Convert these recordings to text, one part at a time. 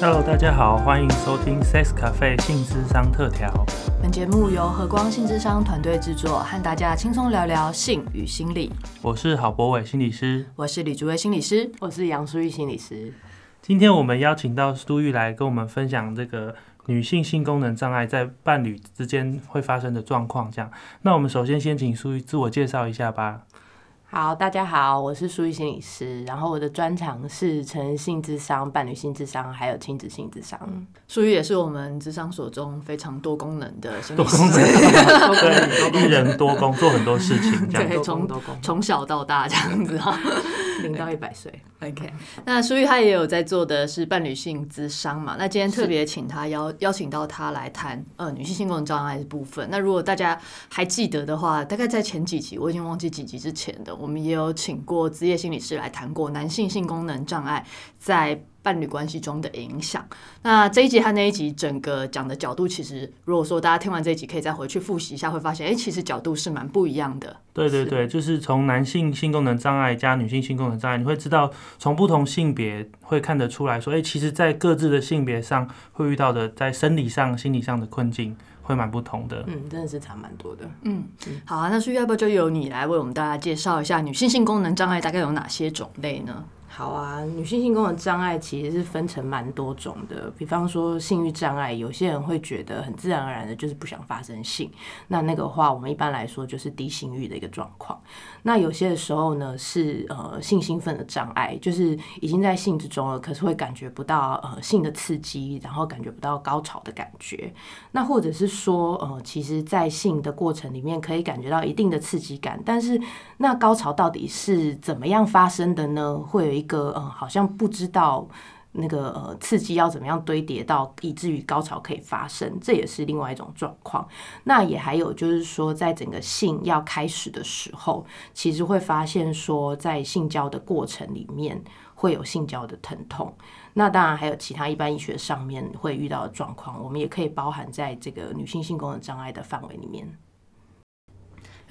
Hello，大家好，欢迎收听 Sex Cafe 性智商特调。本节目由和光性智商团队制作，和大家轻松聊聊性与心理。我是郝博伟心理师，我是李竹威心理师，我是杨淑玉心理师。今天我们邀请到苏玉来跟我们分享这个女性性功能障碍在伴侣之间会发生的状况。这样，那我们首先先请苏玉自我介绍一下吧。好，大家好，我是舒玉心理师，然后我的专长是成人性智商、伴侣性智商，还有亲子性智商。舒玉也是我们智商所中非常多功能的心理师，对，一人多工，做很多事情，这样从从小到大这样子哈。零到一百岁，OK。那苏玉他也有在做的是伴侣性咨商嘛？那今天特别请他邀邀请到他来谈呃女性性功能障碍的部分。那如果大家还记得的话，大概在前几集我已经忘记几集之前的，我们也有请过职业心理师来谈过男性性功能障碍在。伴侣关系中的影响。那这一集和那一集整个讲的角度，其实如果说大家听完这一集，可以再回去复习一下，会发现，哎，其实角度是蛮不一样的。对对对，就是从男性性功能障碍加女性性功能障碍，你会知道从不同性别会看得出来说，哎，其实，在各自的性别上会遇到的，在生理上、心理上的困境会蛮不同的。嗯，真的是差蛮多的。嗯，好啊，那所以要不要就由你来为我们大家介绍一下女性性功能障碍大概有哪些种类呢？好啊，女性性功能障碍其实是分成蛮多种的，比方说性欲障碍，有些人会觉得很自然而然的就是不想发生性，那那个话我们一般来说就是低性欲的一个状况。那有些的时候呢是呃性兴奋的障碍，就是已经在性之中了，可是会感觉不到呃性的刺激，然后感觉不到高潮的感觉。那或者是说呃其实，在性的过程里面可以感觉到一定的刺激感，但是那高潮到底是怎么样发生的呢？会一个呃，好像不知道那个呃刺激要怎么样堆叠到以至于高潮可以发生，这也是另外一种状况。那也还有就是说，在整个性要开始的时候，其实会发现说，在性交的过程里面会有性交的疼痛。那当然还有其他一般医学上面会遇到的状况，我们也可以包含在这个女性性功能障碍的范围里面。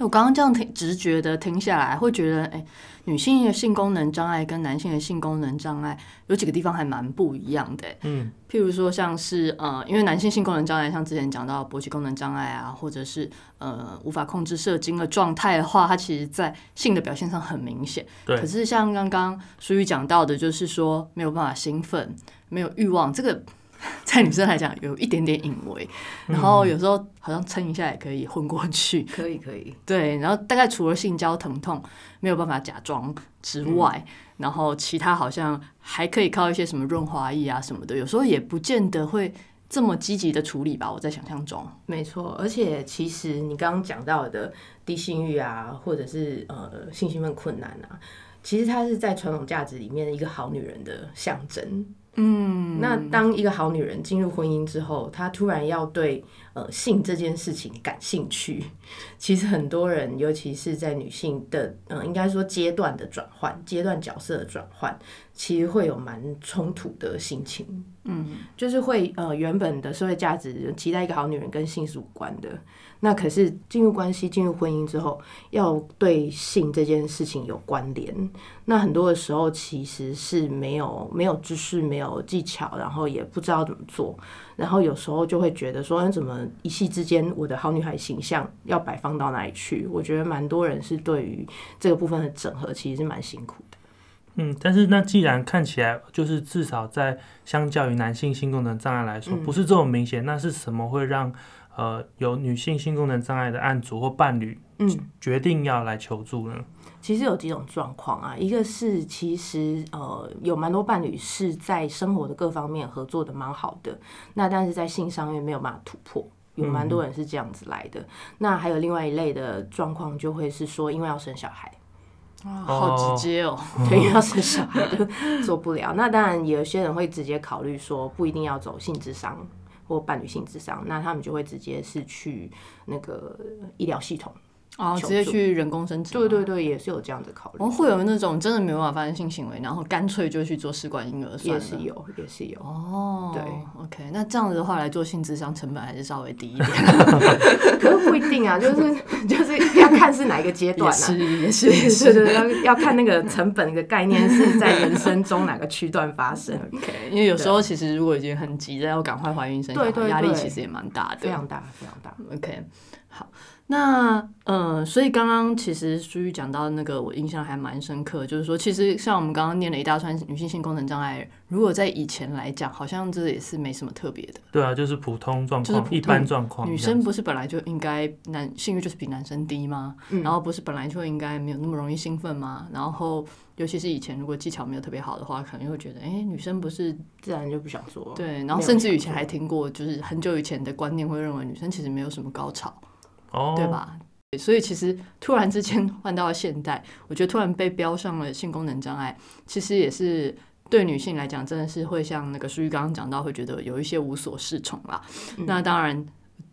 我刚刚这样听，直觉的听下来，会觉得，哎，女性的性功能障碍跟男性的性功能障碍有几个地方还蛮不一样的。嗯，譬如说，像是呃，因为男性性功能障碍，像之前讲到勃起功能障碍啊，或者是呃无法控制射精的状态的话，它其实在性的表现上很明显。对。可是像刚刚淑玉讲到的，就是说没有办法兴奋，没有欲望，这个。在女生来讲，有一点点隐微，然后有时候好像撑一下也可以混过去，可以可以。对，然后大概除了性交疼痛没有办法假装之外，然后其他好像还可以靠一些什么润滑液啊什么的，有时候也不见得会这么积极的处理吧。我在想象中，没错。而且其实你刚刚讲到的低性欲啊，或者是呃性兴奋困难啊，其实它是在传统价值里面一个好女人的象征。嗯，那当一个好女人进入婚姻之后，她突然要对呃性这件事情感兴趣，其实很多人，尤其是在女性的嗯，应该说阶段的转换、阶段角色的转换，其实会有蛮冲突的心情。嗯，就是会呃原本的社会价值期待一个好女人跟性是无关的。那可是进入关系、进入婚姻之后，要对性这件事情有关联。那很多的时候其实是没有没有知识、没有技巧，然后也不知道怎么做。然后有时候就会觉得说，怎么一夕之间我的好女孩形象要摆放到哪里去？我觉得蛮多人是对于这个部分的整合其实是蛮辛苦的。嗯，但是那既然看起来就是至少在相较于男性性功能障碍来说，不是这么明显，那是什么会让？呃，有女性性功能障碍的案主或伴侣，嗯，决定要来求助呢？其实有几种状况啊，一个是其实呃有蛮多伴侣是在生活的各方面合作的蛮好的，那但是在性上面没有办法突破，有蛮多人是这样子来的。那还有另外一类的状况，就会是说因为要生小孩，啊，好直接哦，对，要生小孩就做不了。那当然有些人会直接考虑说，不一定要走性智商。或伴侣性智商，那他们就会直接是去那个医疗系统哦，求助直接去人工生殖吗，对对对，也是有这样的考虑。然后会有那种真的没有办法发生性行为，然后干脆就去做试管婴儿算了。也是有，也是有。哦，对，OK，那这样子的话来做性智商成本还是稍微低一点，可是不一定啊，就是就是要看是哪一个阶段啊。是也是是对对，要要看那个成本的概念是在人生中哪个区段发生，OK，因为有时候其实如果已经很急着要赶快怀孕生小孩，对对压力其实也蛮大的，非常大，非常大。OK，好，那呃，所以刚刚其实舒玉讲到那个，我印象还蛮深刻，就是说，其实像我们刚刚念了一大串女性性功能障碍，如果在以前来讲，好像这也是没什么特别的。对啊，就是普通状况，就是普通一般状况。女生不是本来就应该男性欲就是比男生低吗？嗯然后不是本来就应该没有那么容易兴奋吗？然后尤其是以前如果技巧没有特别好的话，可能会觉得，哎、女生不是自然就不想做。对，然后甚至以前还听过，就是很久以前的观念会认为女生其实没有什么高潮。哦，对？吧？所以其实突然之间换到了现代，我觉得突然被标上了性功能障碍，其实也是对女性来讲，真的是会像那个书玉刚刚讲到，会觉得有一些无所适从啦。嗯那当然。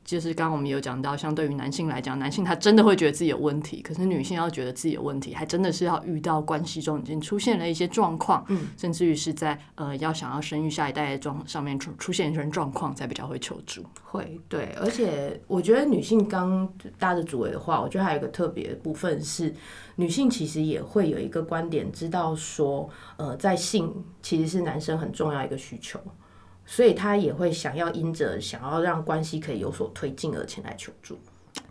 就是刚刚我们有讲到，相对于男性来讲，男性他真的会觉得自己有问题，可是女性要觉得自己有问题，还真的是要遇到关系中已经出现了一些状况，嗯甚至于是在呃要想要生育下一代的状上面出出现一些状况，才比较会求助。会，对，而且我觉得女性刚搭着主位的话，我觉得还有一个特别的部分是，女性其实也会有一个观点，知道说，呃，在性其实是男生很重要一个需求，所以他也会想要因着想要让关系可以有所推进而前来求助。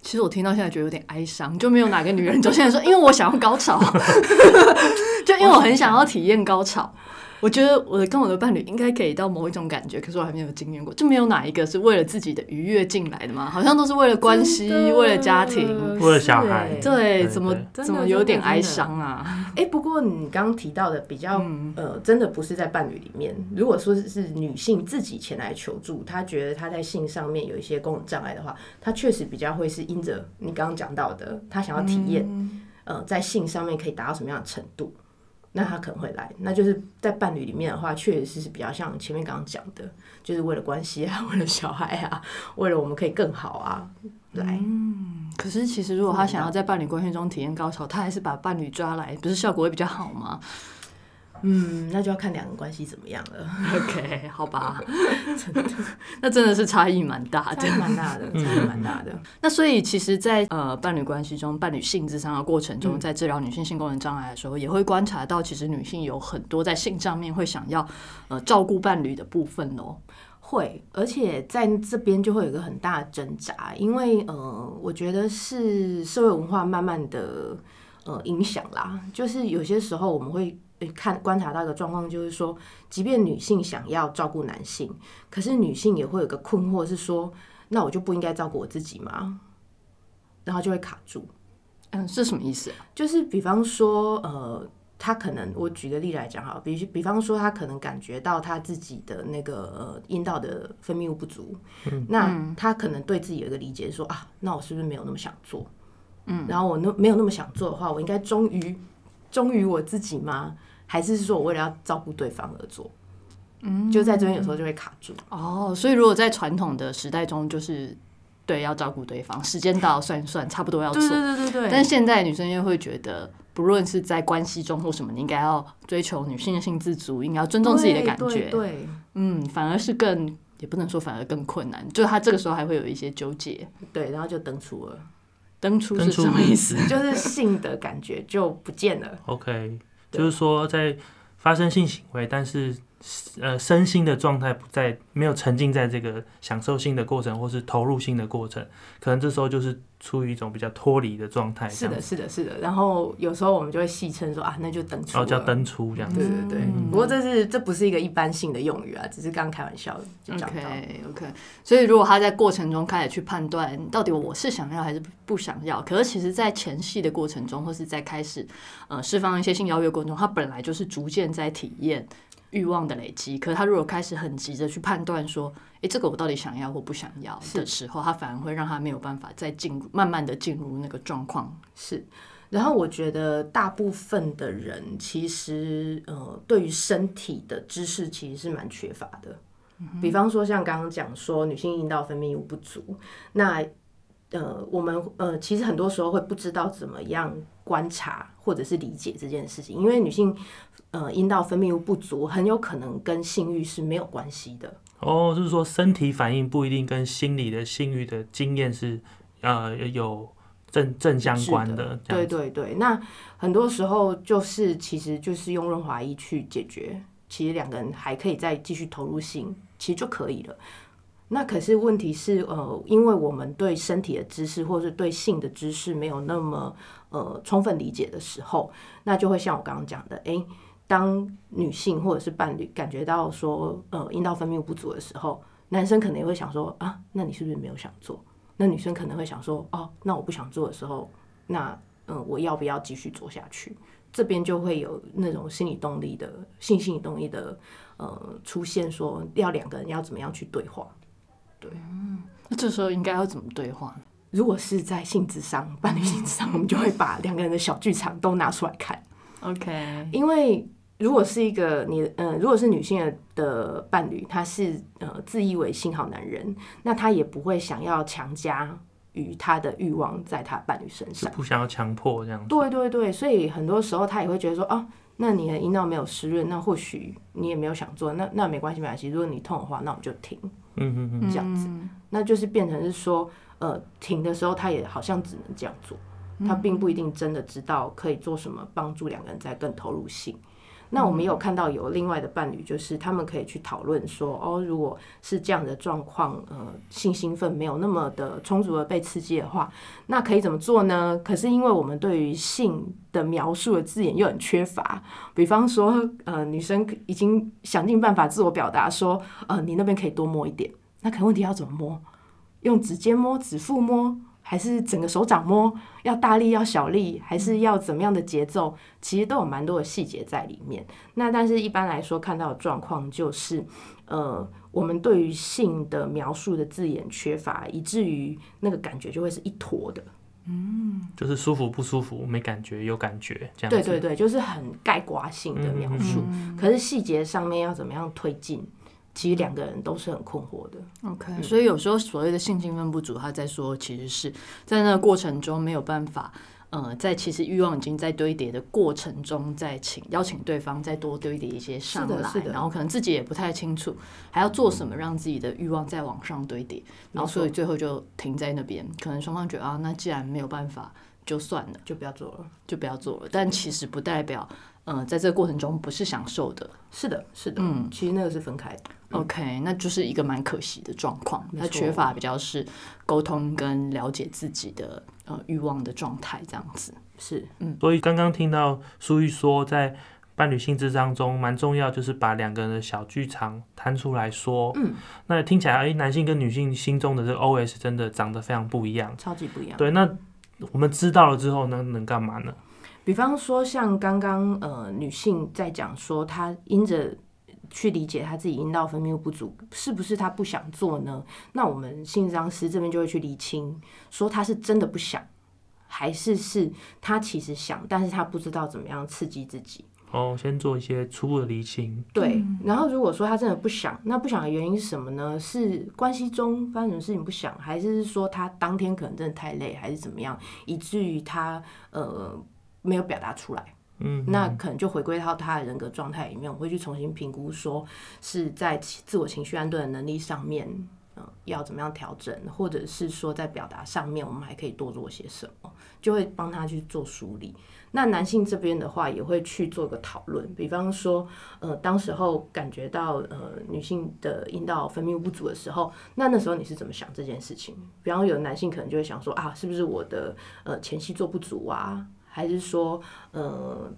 其实我听到现在觉得有点哀伤，就没有哪个女人走现在说，因为我想要高潮，就因为我很想要体验高潮。我觉得我的跟我的伴侣应该可以到某一种感觉，可是我还没有经验过，就没有哪一个是为了自己的愉悦进来的嘛？好像都是为了关系，为了家庭。为了小孩对，对怎么怎么有点哀伤啊？哎、不过你刚刚提到的比较、呃，真的不是在伴侣里面。如果说是女性自己前来求助，她觉得她在性上面有一些功能障碍的话，她确实比较会是因着你刚刚讲到的，她想要体验，呃，在性上面可以达到什么样的程度，那他可能会来。那就是在伴侣里面的话，确实是比较像前面刚刚讲的，就是为了关系啊，为了小孩啊，为了我们可以更好啊，来。可是其实如果他想要在伴侣关系中体验高潮，他还是把伴侣抓来，不是效果会比较好吗嗯，那就要看两个关系怎么样了，？OK，好吧，那真的是差异蛮大的差。异蛮大的，差异蛮大的。那所以其实在，呃伴侣关系中、伴侣性智商的过程嗯中，在治疗女性性功能障碍的时候，也会观察到，其实女性有很多在性上面会想要呃照顾伴侣的部分哦。会，而且在这边就会有一个很大的挣扎，因为呃，我觉得是社会文化慢慢的呃影响啦，就是有些时候我们会呃看观察到一个状况，就是说，即便女性想要照顾男性，可是女性也会有个困惑是说，那我就不应该照顾我自己吗？然后就会卡住。嗯，是什么意思啊？就是比方说，呃，他可能我举个例来讲哈，比比方说他可能感觉到他自己的那个呃阴道的分泌物不足，嗯那他可能对自己有一个理解说啊，那我是不是没有那么想做？嗯，然后我那没有那么想做的话，我应该忠于忠于我自己吗？还是说我为了要照顾对方而做？嗯，就在这边有时候就会卡住。哦，所以如果在传统的时代中，就是对要照顾对方，时间到算一算，差不多要做。对对对对但是现在女生又会觉得，不论是在关系中或什么，你应该要追求女性的性自主，应该要尊重自己的感觉。对对嗯，反而是更也不能说反而更困难，就他这个时候还会有一些纠结。对，然后就登出了，登出是什么意思？就是性的感觉就不见了。OK，就是说在发生性行为，但是呃身心的状态不在，没有沉浸在这个享受性的过程或是投入性的过程，可能这时候就是处于一种比较脱离的状态，是的，是的，是的。然后有时候我们就会戏称说啊，那就登出了。然后叫登出这样子。对对对，嗯不过这是这不是一个一般性的用语啊，只是刚开玩笑就讲到。OK OK，所以如果他在过程中开始去判断到底我是想要还是不想要，可是其实，在前戏的过程中，或是在开始呃释放一些性邀约过程中，他本来就是逐渐在体验欲望的累积。可是他如果开始很急着去判断说，诶，这个我到底想要或不想要的时候，他反而会让他没有办法再进入，慢慢的进入那个状况。是。然后我觉得大部分的人其实呃，对于身体的知识其实是蛮缺乏的。比方说像刚刚讲说女性阴道分泌物不足，那呃，我们呃，其实很多时候会不知道怎么样观察或者是理解这件事情，因为女性呃阴道分泌物不足，很有可能跟性欲是没有关系的。哦，就是说身体反应不一定跟心理的性欲的经验是呃有正正相关的。对对对，那很多时候就是其实就是用润滑液去解决，其实两个人还可以再继续投入性，其实就可以了。那可是问题是，呃，因为我们对身体的知识或是对性的知识没有那么呃充分理解的时候，那就会像我刚刚讲的，诶，当女性或者是伴侣感觉到说，呃，阴道分泌物不足的时候，男生可能也会想说，啊，那你是不是没有想做？那女生可能会想说，哦，那我不想做的时候，那嗯，我要不要继续做下去？这边就会有那种心理动力的性心理动力的呃出现，说要两个人要怎么样去对话。对，嗯那这时候应该要怎么对话？如果是在性智商、伴侣性智商，我们就会把两个人的小剧场都拿出来看。OK，因为如果是一个你，嗯，如果是女性的的伴侣，他是呃自以为性好男人，那他也不会想要强加于他的欲望在他伴侣身上，不想要强迫这样子。对对对，所以很多时候他也会觉得说，哦，那你的阴道没有湿润，那或许你也没有想做，那那没关系没关系，如果你痛的话，那我们就停。嗯嗯嗯，这样子，那就是变成是说，呃，停的时候他也好像只能这样做，他并不一定真的知道可以做什么帮助两个人在更投入性。那我们有看到有另外的伴侣，就是他们可以去讨论说，哦，如果是这样的状况，呃，性兴奋没有那么的充足的被刺激的话，那可以怎么做呢？可是因为我们对于性的描述的字眼又很缺乏，比方说，呃，女生已经想尽办法自我表达说，呃，你那边可以多摸一点，那可问题要怎么摸？用指尖摸，指腹摸？还是整个手掌摸要大力要小力，还是要怎么样的节奏？其实都有蛮多的细节在里面。那但是一般来说看到的状况就是，呃，我们对于性的描述的字眼缺乏，以至于那个感觉就会是一坨的。嗯，就是舒服不舒服，没感觉有感觉这样。对对对，就是很概括性的描述。可是细节上面要怎么样推进？其实两个人都是很困惑的。OK，所以有时候所谓的性兴奋不足，他在说其实是在那个过程中没有办法，呃，在其实欲望已经在堆叠的过程中，再请邀请对方再多堆叠一些上来，然后可能自己也不太清楚还要做什么让自己的欲望再往上堆叠，然后所以最后就停在那边。可能双方觉得啊，那既然没有办法，就算了，就不要做了，就不要做了。但其实不代表。嗯，在这个过程中不是享受的，是的，是的，嗯，其实那个是分开的。OK，那就是一个蛮可惜的状况，它缺乏比较是沟通跟了解自己的呃欲望的状态这样子。是，嗯，所以刚刚听到苏玉说，在伴侣性质当中蛮重要，就是把两个人的小剧场摊出来说。嗯，那听起来，哎，男性跟女性心中的这个 OS 真的长得非常不一样，超级不一样。对，那我们知道了之后，能能干嘛呢？比方说，像刚刚呃，女性在讲说，她因着去理解她自己阴道分泌物不足，是不是她不想做呢？那我们性治师这边就会去厘清，说她是真的不想，还是是她其实想，但是她不知道怎么样刺激自己。哦，先做一些初步的厘清。对，然后如果说她真的不想，那不想的原因是什么呢？是关系中发生什么事情不想，还是说她当天可能真的太累，还是怎么样，以至于她呃。没有表达出来，嗯，那可能就回归到他的人格状态里面，我会去重新评估，说是在自我情绪安顿的能力上面，嗯，要怎么样调整，或者是说在表达上面，我们还可以多做些什么，就会帮他去做梳理。那男性这边的话，也会去做个讨论，比方说，呃，当时候感觉到呃女性的阴道分泌物不足的时候，那那时候你是怎么想这件事情？比方有男性可能就会想说啊，是不是我的呃前戏做不足啊？还是说，呃，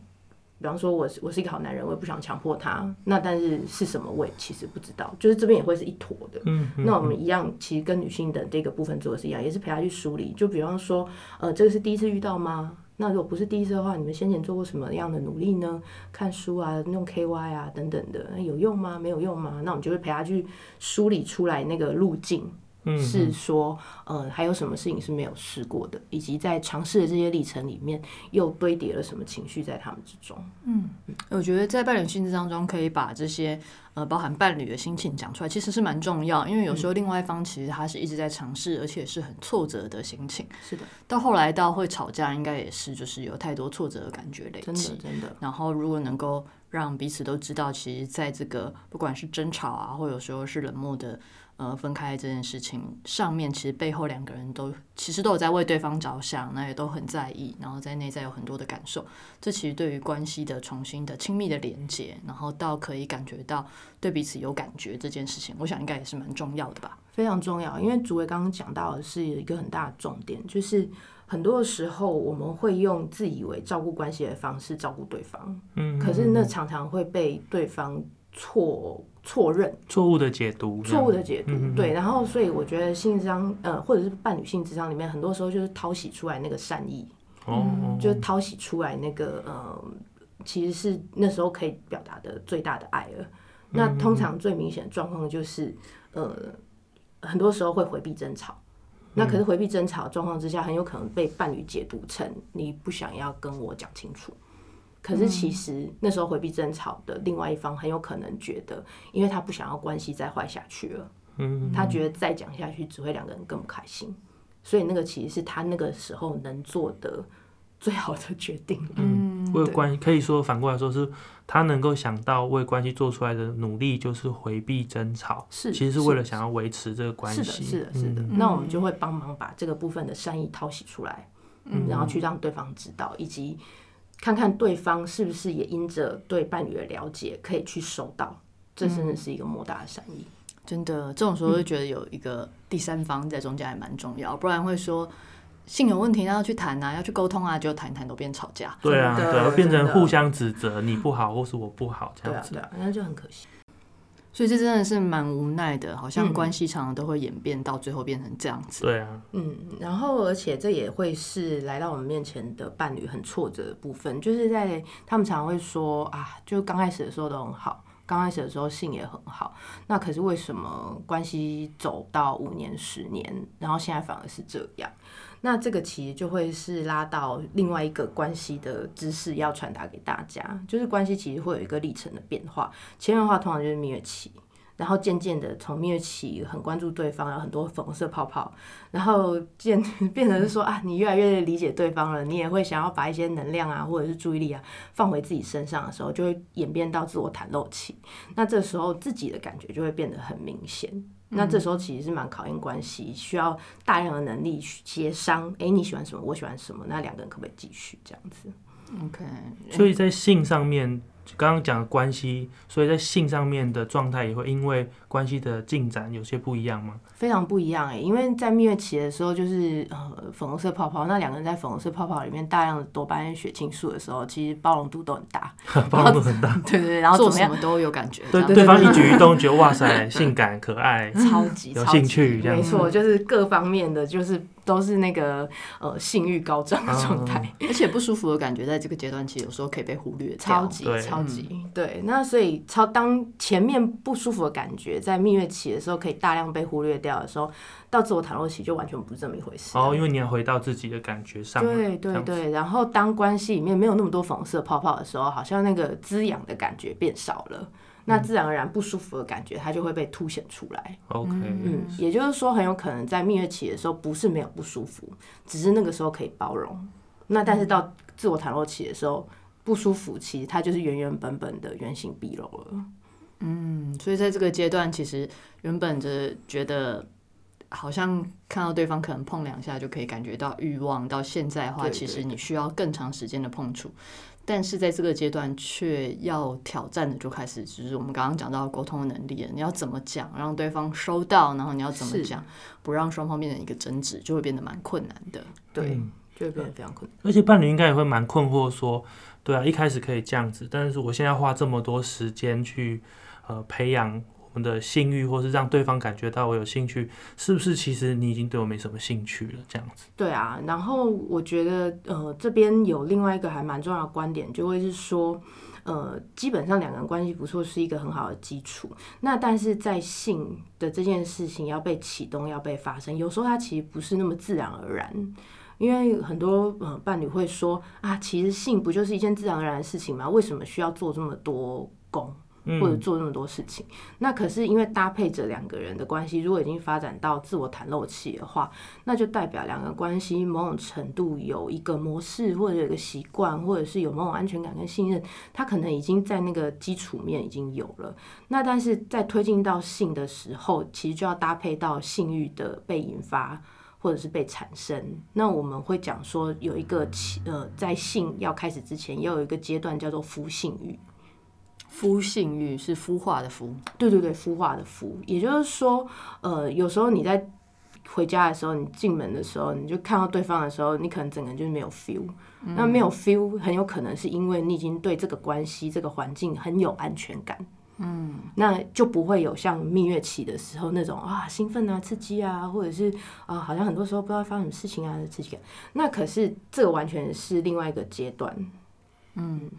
比方说，我是我是一个好男人，我也不想强迫他。那但是是什么，我也其实不知道。就是这边也会是一坨的。嗯，那我们一样，其实跟女性的这个部分做的是一样，也是陪他去梳理。就比方说，呃，这个是第一次遇到吗？那如果不是第一次的话，你们先前做过什么样的努力呢？看书啊，用 KY 啊等等的，有用吗？没有用吗？那我们就会陪他去梳理出来那个路径。是说，呃，还有什么事情是没有试过的，以及在尝试的这些历程里面，又堆叠了什么情绪在他们之中。嗯，我觉得在伴侣性质当中，可以把这些呃包含伴侣的心情讲出来，其实是蛮重要，因为有时候另外一方其实他是一直在尝试，而且是很挫折的心情。是的，到后来到会吵架，应该也是就是有太多挫折的感觉累积，真的真的。然后如果能够让彼此都知道，其实在这个不管是争吵啊，或有时候是冷漠的。呃，分开这件事情上面，其实背后两个人都其实都有在为对方着想，那也都很在意，然后在内在有很多的感受。这其实对于关系的重新的亲密的连接，然后到可以感觉到对彼此有感觉这件事情，我想应该也是蛮重要的吧。非常重要，因为主委刚刚讲到的是一个很大的重点，就是很多的时候我们会用自以为照顾关系的方式照顾对方，嗯，可是那常常会被对方错。错认、错误的解读、错误的解读，对，然后所以我觉得性智商，呃，或者是伴侣性智商里面，很多时候就是掏洗出来那个善意，哦，就是掏洗出来那个，呃，其实是那时候可以表达的最大的爱了。那通常最明显的状况就是，呃，很多时候会回避争吵，那可是回避争吵状况之下，很有可能被伴侣解读成你不想要跟我讲清楚。可是其实那时候回避争吵的另外一方很有可能觉得，因为他不想要关系再坏下去了，嗯，他觉得再讲下去只会两个人更不开心，所以那个其实是他那个时候能做的 最好的决定。嗯，为关系可以说反过来说是他能够想到为关系做出来的努力就是回避争吵，是其实是为了想要维持这个关系。是的，是的，是的。那我们就会帮忙把这个部分的善意掏洗出来，嗯，然后去让对方知道，以及。看看对方是不是也因着对伴侣的了解，可以去收到，这真的是一个莫大的善意。真的，这种时候就觉得有一个第三方在中间还蛮重要，不然会说性有问题，那要去谈啊，要去沟通啊，就谈一谈都变吵架。对啊，对，变成互相指责，你不好或是我不好这样子，对啊，那就很可惜。所以这真的是蛮无奈的，好像关系常常都会演变到最后变成这样子。对啊，嗯，然后而且这也会是来到我们面前的伴侣很挫折的部分，就是在他们常常会说啊，就刚开始的时候都很好，刚开始的时候性也很好，那可是为什么关系走到五年、十年，然后现在反而是这样？那这个其实就会是拉到另外一个关系的知识要传达给大家，就是关系其实会有一个历程的变化。前面的话通常就是蜜月期，然后渐渐的从蜜月期很关注对方，有很多粉红色泡泡，然后渐 变成是说啊，你越来越理解对方了，你也会想要把一些能量啊或者是注意力啊放回自己身上的时候，就会演变到自我袒露期。那这时候自己的感觉就会变得很明显。那这时候其实是蛮考验关系，需要大量的能力去协商。哎，你喜欢什么？我喜欢什么？那两个人可不可以继续这样子？OK。所以在性上面。刚刚讲的关系，所以在性上面的状态也会因为关系的进展有些不一样吗？非常不一样哎，因为在蜜月期的时候，就是呃粉红色泡泡，那两个人在粉红色泡泡里面大量的多巴胺、血清素的时候，其实包容度都很大，包容度很大，对对，然后做什么都有感觉，对对方一举一动觉得哇塞，性感可爱，超级有兴趣，没错，就是各方面的就是。都是那个呃性欲高涨的状态，而且不舒服的感觉，在这个阶段其实有时候可以被忽略超级超级对。那所以超当前面不舒服的感觉在蜜月期的时候可以大量被忽略掉的时候，到自我袒露期就完全不是这么一回事。哦，因为你要回到自己的感觉上。对对对。然后当关系里面没有那么多粉色泡泡的时候，好像那个滋养的感觉变少了。那自然而然不舒服的感觉，它就会被凸显出来。OK，嗯，也就是说，很有可能在蜜月期的时候不是没有不舒服，只是那个时候可以包容。那但是到自我袒露期的时候，不舒服其实它就是原原本本的原形毕露了。嗯，所以在这个阶段，其实原本的觉得好像看到对方可能碰两下就可以感觉到欲望，到现在的话，其实你需要更长时间的碰触。但是在这个阶段，却要挑战的就开始，就是我们刚刚讲到沟通的能力了。你要怎么讲，让对方收到，然后你要怎么讲，不让双方变成一个争执，就会变得蛮困难的。对，就会变得非常困难。而且伴侣应该也会蛮困惑，说，对啊，一开始可以这样子，但是我现在花这么多时间去呃培养我我的性欲，或是让对方感觉到我有兴趣，是不是其实你已经对我没什么兴趣了？这样子。对啊，然后我觉得呃这边有另外一个还蛮重要的观点，就会是说。呃，基本上两个人关系不错是一个很好的基础。那但是在性的这件事情要被启动、要被发生，有时候它其实不是那么自然而然。因为很多呃伴侣会说啊，其实性不就是一件自然而然的事情吗？为什么需要做这么多功？或者做那么多事情，那可是因为搭配着两个人的关系，如果已经发展到自我袒露期的话，那就代表两个关系某种程度有一个模式，或者有一个习惯，或者是有某种安全感跟信任，他可能已经在那个基础面已经有了。那但是在推进到性的时候，其实就要搭配到性欲的被引发或者是被产生。那我们会讲说，有一个呃，在性要开始之前，要有一个阶段叫做孵性欲。孵性欲是孵化的孵，对对对，孵化的孵，也就是说，呃，有时候你在回家的时候，你进门的时候，你就看到对方的时候，你可能整个人就是没有 feel，那没有 feel 很有可能是因为你已经对这个关系、这个环境很有安全感，嗯，那就不会有像蜜月期的时候那种啊兴奋啊、刺激啊，或者是啊好像很多时候不知道发生什么事情啊的刺激感，那可是这个完全是另外一个阶段，嗯，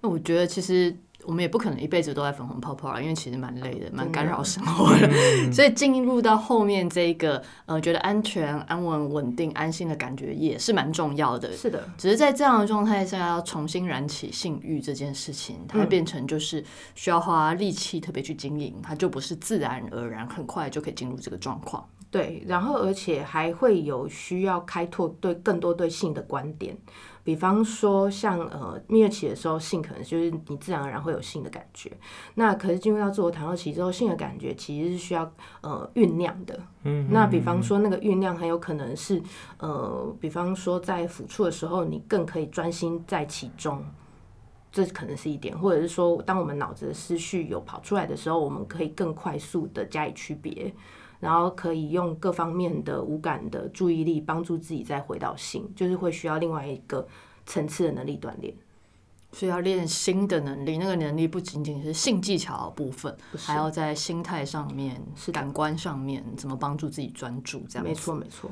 那我觉得其实。我们也不可能一辈子都在粉红泡泡啊，因为其实蛮累的，蛮干扰生活的。所以进入到后面这个呃，觉得安全、安稳、稳定、安心的感觉也是蛮重要的。是的，只是在这样的状态下，要重新燃起性欲这件事情，它会变成就是需要花力气特别去经营，它就不是自然而然很快就可以进入这个状况。对，然后而且还会有需要开拓对更多对性的观点。比方说，像呃蜜月期的时候，性可能就是你自然而然会有性的感觉。那可是进入到自我袒露期之后，性的感觉其实是需要呃酝酿的。嗯。那比方说，那个酝酿很有可能是呃，比方说在抚触的时候，你更可以专心在其中，这可能是一点。或者是说，当我们脑子的思绪有跑出来的时候，我们可以更快速的加以区别。然后可以用各方面的无感的注意力帮助自己再回到性，就是会需要另外一个层次的能力锻炼，所以要练新的能力。那个能力不仅仅是性技巧的部分，还要在心态上面、是感官上面怎么帮助自己专注。这样没错没错。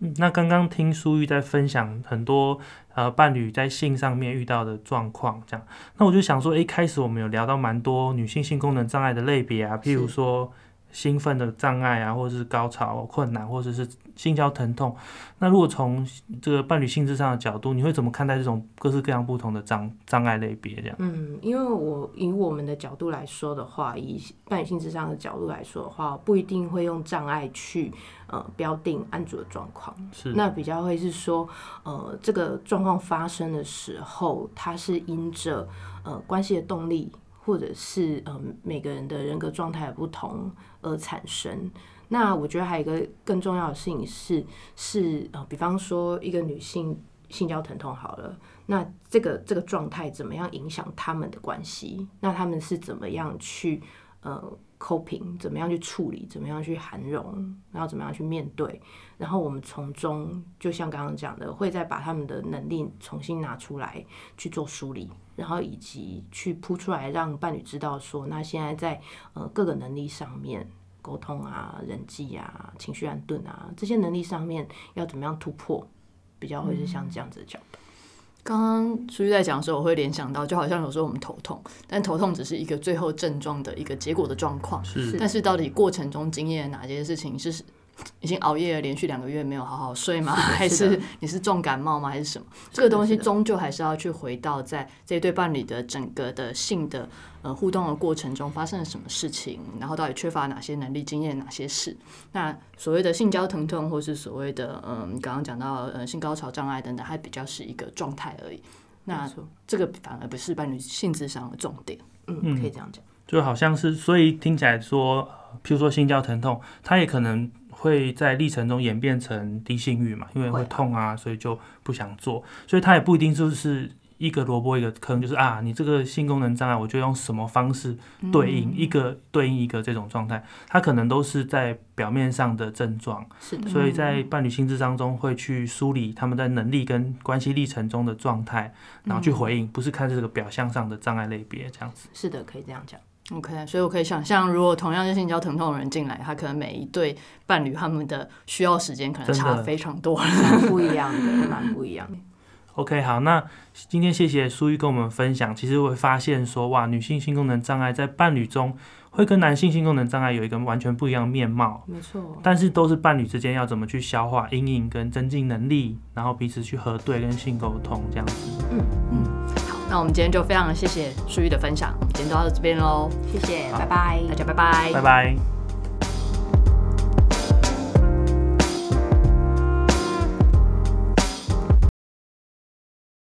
嗯，那刚刚听苏玉在分享很多呃伴侣在性上面遇到的状况，这样，那我就想说，一开始我们有聊到蛮多女性性功能障碍的类别啊，譬如说。兴奋的障碍啊，或者是高潮困难，或者是性交疼痛。那如果从这个伴侣性质上的角度，你会怎么看待这种各式各样不同的障障碍类别？这样？嗯，因为我以我们的角度来说的话，以伴侣性质上的角度来说的话，不一定会用障碍去呃标定案主的状况。是。那比较会是说，呃，这个状况发生的时候，它是因着呃关系的动力。或者是呃每个人的人格状态不同而产生。那我觉得还有一个更重要的事情是是呃，比方说一个女性性交疼痛好了，那这个这个状态怎么样影响他们的关系？那他们是怎么样去呃 coping？怎么样去处理？怎么样去涵容？然后怎么样去面对？然后我们从中就像刚刚讲的，会再把他们的能力重新拿出来去做梳理。然后以及去铺出来，让伴侣知道说，那现在在呃各个能力上面，沟通啊、人际啊、情绪安顿啊这些能力上面要怎么样突破，比较会是像这样子的角度。刚刚出去在讲的时候，我会联想到，就好像有时候我们头痛，但头痛只是一个最后症状的一个结果的状况，是。但是到底过程中经验哪些事情是？已经熬夜了，连续两个月没有好好睡吗？还是你是重感冒吗？还是什么？这个东西终究还是要去回到在这一对伴侣的整个的性的呃互动的过程中发生了什么事情，然后到底缺乏哪些能力、经验哪些事？那所谓的性交疼痛，或是所谓的嗯刚刚讲到呃性高潮障碍等等，还比较是一个状态而已。那这个反而不是伴侣性质上的重点。嗯，可以这样讲。就好像是，所以听起来说，譬如说性交疼痛，它也可能。会在历程中演变成低性欲嘛？因为会痛啊，所以就不想做。所以它也不一定就是一个萝卜一个坑，就是啊，你这个性功能障碍，我就用什么方式对应一个对应一个这种状态，它可能都是在表面上的症状。是的。所以在伴侣心智当中会去梳理他们在能力跟关系历程中的状态，然后去回应，不是看这个表象上的障碍类别这样子。是的，可以这样讲。OK，所以我可以想象，如果同样是性交疼痛的人进来，他可能每一对伴侣他们的需要时间可能差非常多。蛮不一样的，蛮不一样的。OK，好，那今天谢谢苏玉跟我们分享。其实我会发现说，哇，女性性功能障碍在伴侣中会跟男性性功能障碍有一个完全不一样的面貌，没错，但是都是伴侣之间要怎么去消化阴影跟增进能力，然后彼此去核对跟性沟通这样子。好，那我们今天就非常谢谢舒玉的分享，我们今天就到这边喽，谢谢，拜拜大。家拜拜拜拜。